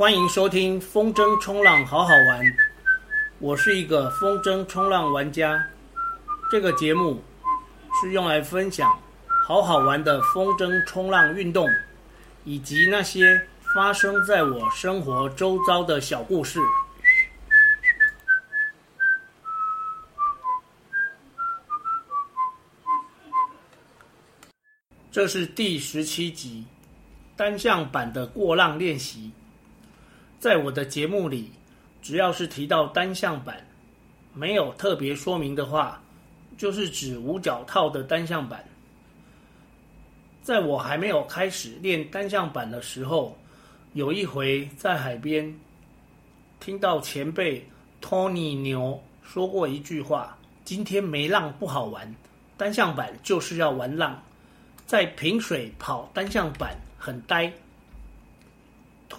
欢迎收听风筝冲浪好好玩，我是一个风筝冲浪玩家。这个节目是用来分享好好玩的风筝冲浪运动，以及那些发生在我生活周遭的小故事。这是第十七集，单向板的过浪练习。在我的节目里，只要是提到单向板，没有特别说明的话，就是指无脚套的单向板。在我还没有开始练单向板的时候，有一回在海边，听到前辈 Tony 牛说过一句话：“今天没浪不好玩，单向板就是要玩浪。”在平水跑单向板很呆。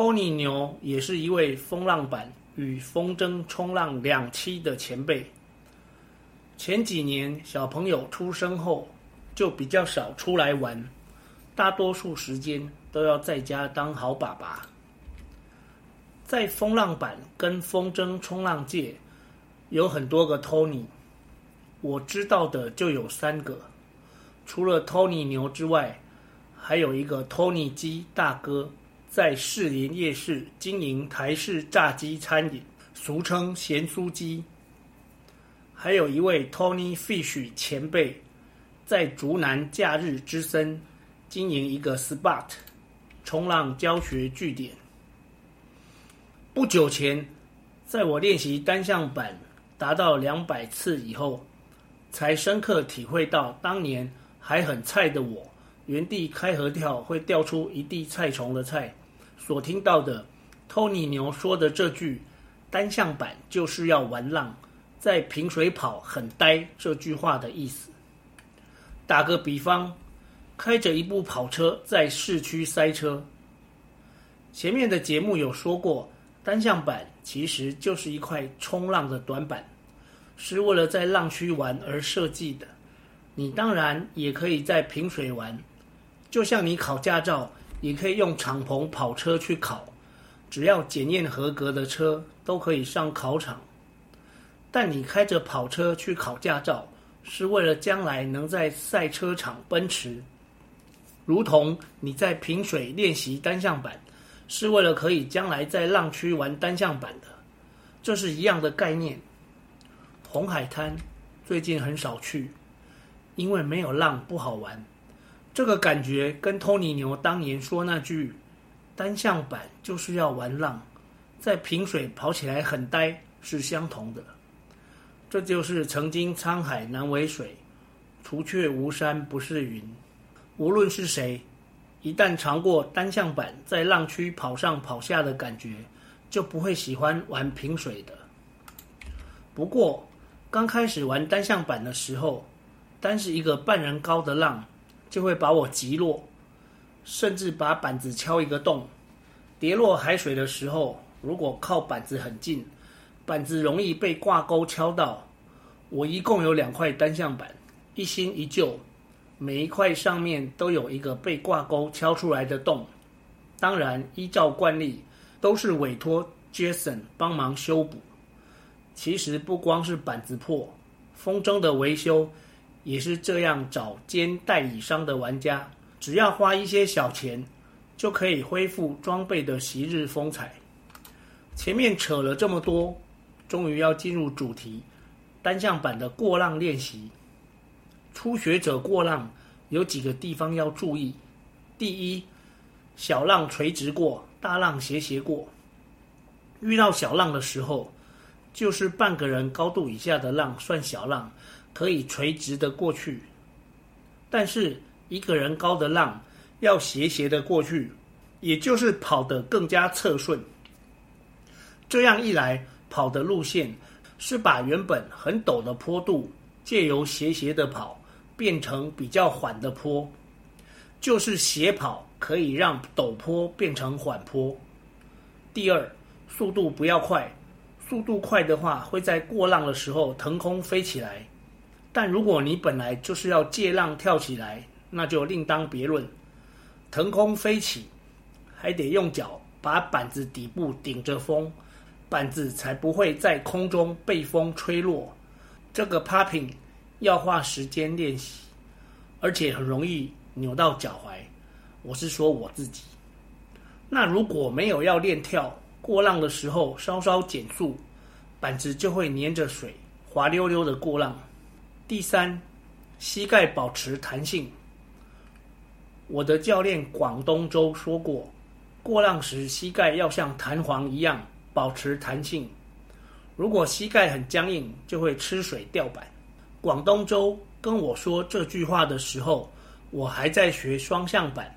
托尼牛也是一位风浪板与风筝冲浪两栖的前辈。前几年小朋友出生后，就比较少出来玩，大多数时间都要在家当好爸爸。在风浪板跟风筝冲浪界，有很多个托尼，我知道的就有三个。除了 Tony 牛之外，还有一个 Tony 鸡大哥，在士林夜市经营台式炸鸡餐饮，俗称咸酥鸡。还有一位 Tony Fish 前辈，在竹南假日之森经营一个 Spot 冲浪教学据点。不久前，在我练习单向板达到两百次以后，才深刻体会到当年。还很菜的我，原地开合跳会掉出一地菜虫的菜。所听到的托尼牛说的这句“单向板就是要玩浪，在平水跑很呆”这句话的意思。打个比方，开着一部跑车在市区塞车。前面的节目有说过，单向板其实就是一块冲浪的短板，是为了在浪区玩而设计的。你当然也可以在平水玩，就像你考驾照也可以用敞篷跑车去考，只要检验合格的车都可以上考场。但你开着跑车去考驾照，是为了将来能在赛车场奔驰，如同你在平水练习单向板，是为了可以将来在浪区玩单向板的，这是一样的概念。红海滩最近很少去。因为没有浪不好玩，这个感觉跟托尼牛当年说那句“单向板就是要玩浪，在平水跑起来很呆”是相同的。这就是曾经沧海难为水，除却巫山不是云。无论是谁，一旦尝过单向板在浪区跑上跑下的感觉，就不会喜欢玩平水的。不过，刚开始玩单向板的时候，单是一个半人高的浪，就会把我击落，甚至把板子敲一个洞。跌落海水的时候，如果靠板子很近，板子容易被挂钩敲到。我一共有两块单向板，一新一旧，每一块上面都有一个被挂钩敲出来的洞。当然，依照惯例，都是委托 Jason 帮忙修补。其实不光是板子破，风筝的维修。也是这样找兼代理商的玩家，只要花一些小钱，就可以恢复装备的昔日风采。前面扯了这么多，终于要进入主题——单向板的过浪练习。初学者过浪有几个地方要注意：第一，小浪垂直过，大浪斜斜过。遇到小浪的时候，就是半个人高度以下的浪算小浪。可以垂直的过去，但是一个人高的浪要斜斜的过去，也就是跑得更加侧顺。这样一来，跑的路线是把原本很陡的坡度，借由斜斜的跑变成比较缓的坡，就是斜跑可以让陡坡变成缓坡。第二，速度不要快，速度快的话会在过浪的时候腾空飞起来。但如果你本来就是要借浪跳起来，那就另当别论。腾空飞起，还得用脚把板子底部顶着风，板子才不会在空中被风吹落。这个 popping 要花时间练习，而且很容易扭到脚踝。我是说我自己。那如果没有要练跳，过浪的时候稍稍减速，板子就会粘着水，滑溜溜的过浪。第三，膝盖保持弹性。我的教练广东周说过，过浪时膝盖要像弹簧一样保持弹性。如果膝盖很僵硬，就会吃水掉板。广东周跟我说这句话的时候，我还在学双向板。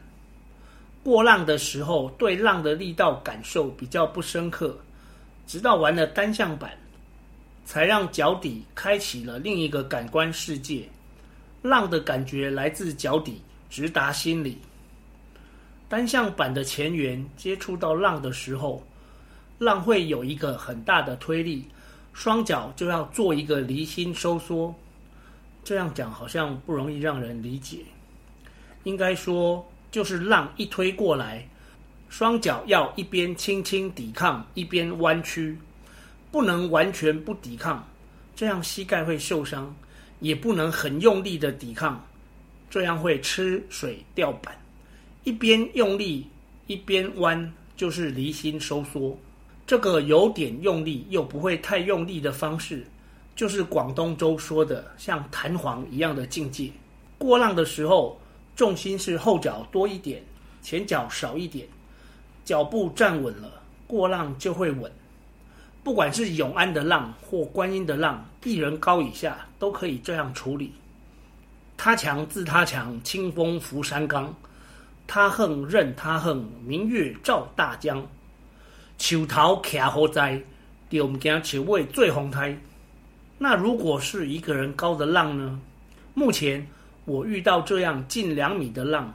过浪的时候，对浪的力道感受比较不深刻，直到玩了单向板，才让脚底开启了另一个感官世界。浪的感觉来自脚底。直达心里。单向板的前缘接触到浪的时候，浪会有一个很大的推力，双脚就要做一个离心收缩。这样讲好像不容易让人理解。应该说，就是浪一推过来，双脚要一边轻轻抵抗，一边弯曲，不能完全不抵抗，这样膝盖会受伤；也不能很用力的抵抗。这样会吃水掉板，一边用力一边弯，就是离心收缩。这个有点用力又不会太用力的方式，就是广东周说的像弹簧一样的境界。过浪的时候，重心是后脚多一点，前脚少一点，脚步站稳了，过浪就会稳。不管是永安的浪或观音的浪，一人高以下都可以这样处理。他强自他强，清风拂山岗；他横任他横，明月照大江。树头徛好在，就唔惊树尾做风台。那如果是一个人高的浪呢？目前我遇到这样近两米的浪，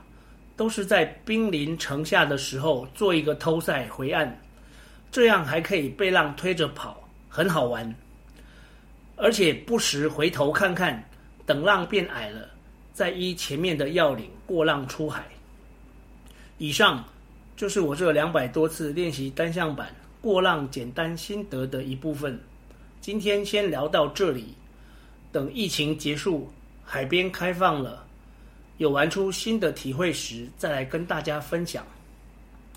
都是在兵临城下的时候做一个偷赛回岸，这样还可以被浪推着跑，很好玩。而且不时回头看看。等浪变矮了，再依前面的要领过浪出海。以上就是我这两百多次练习单向板过浪简单心得的一部分。今天先聊到这里，等疫情结束，海边开放了，有玩出新的体会时，再来跟大家分享。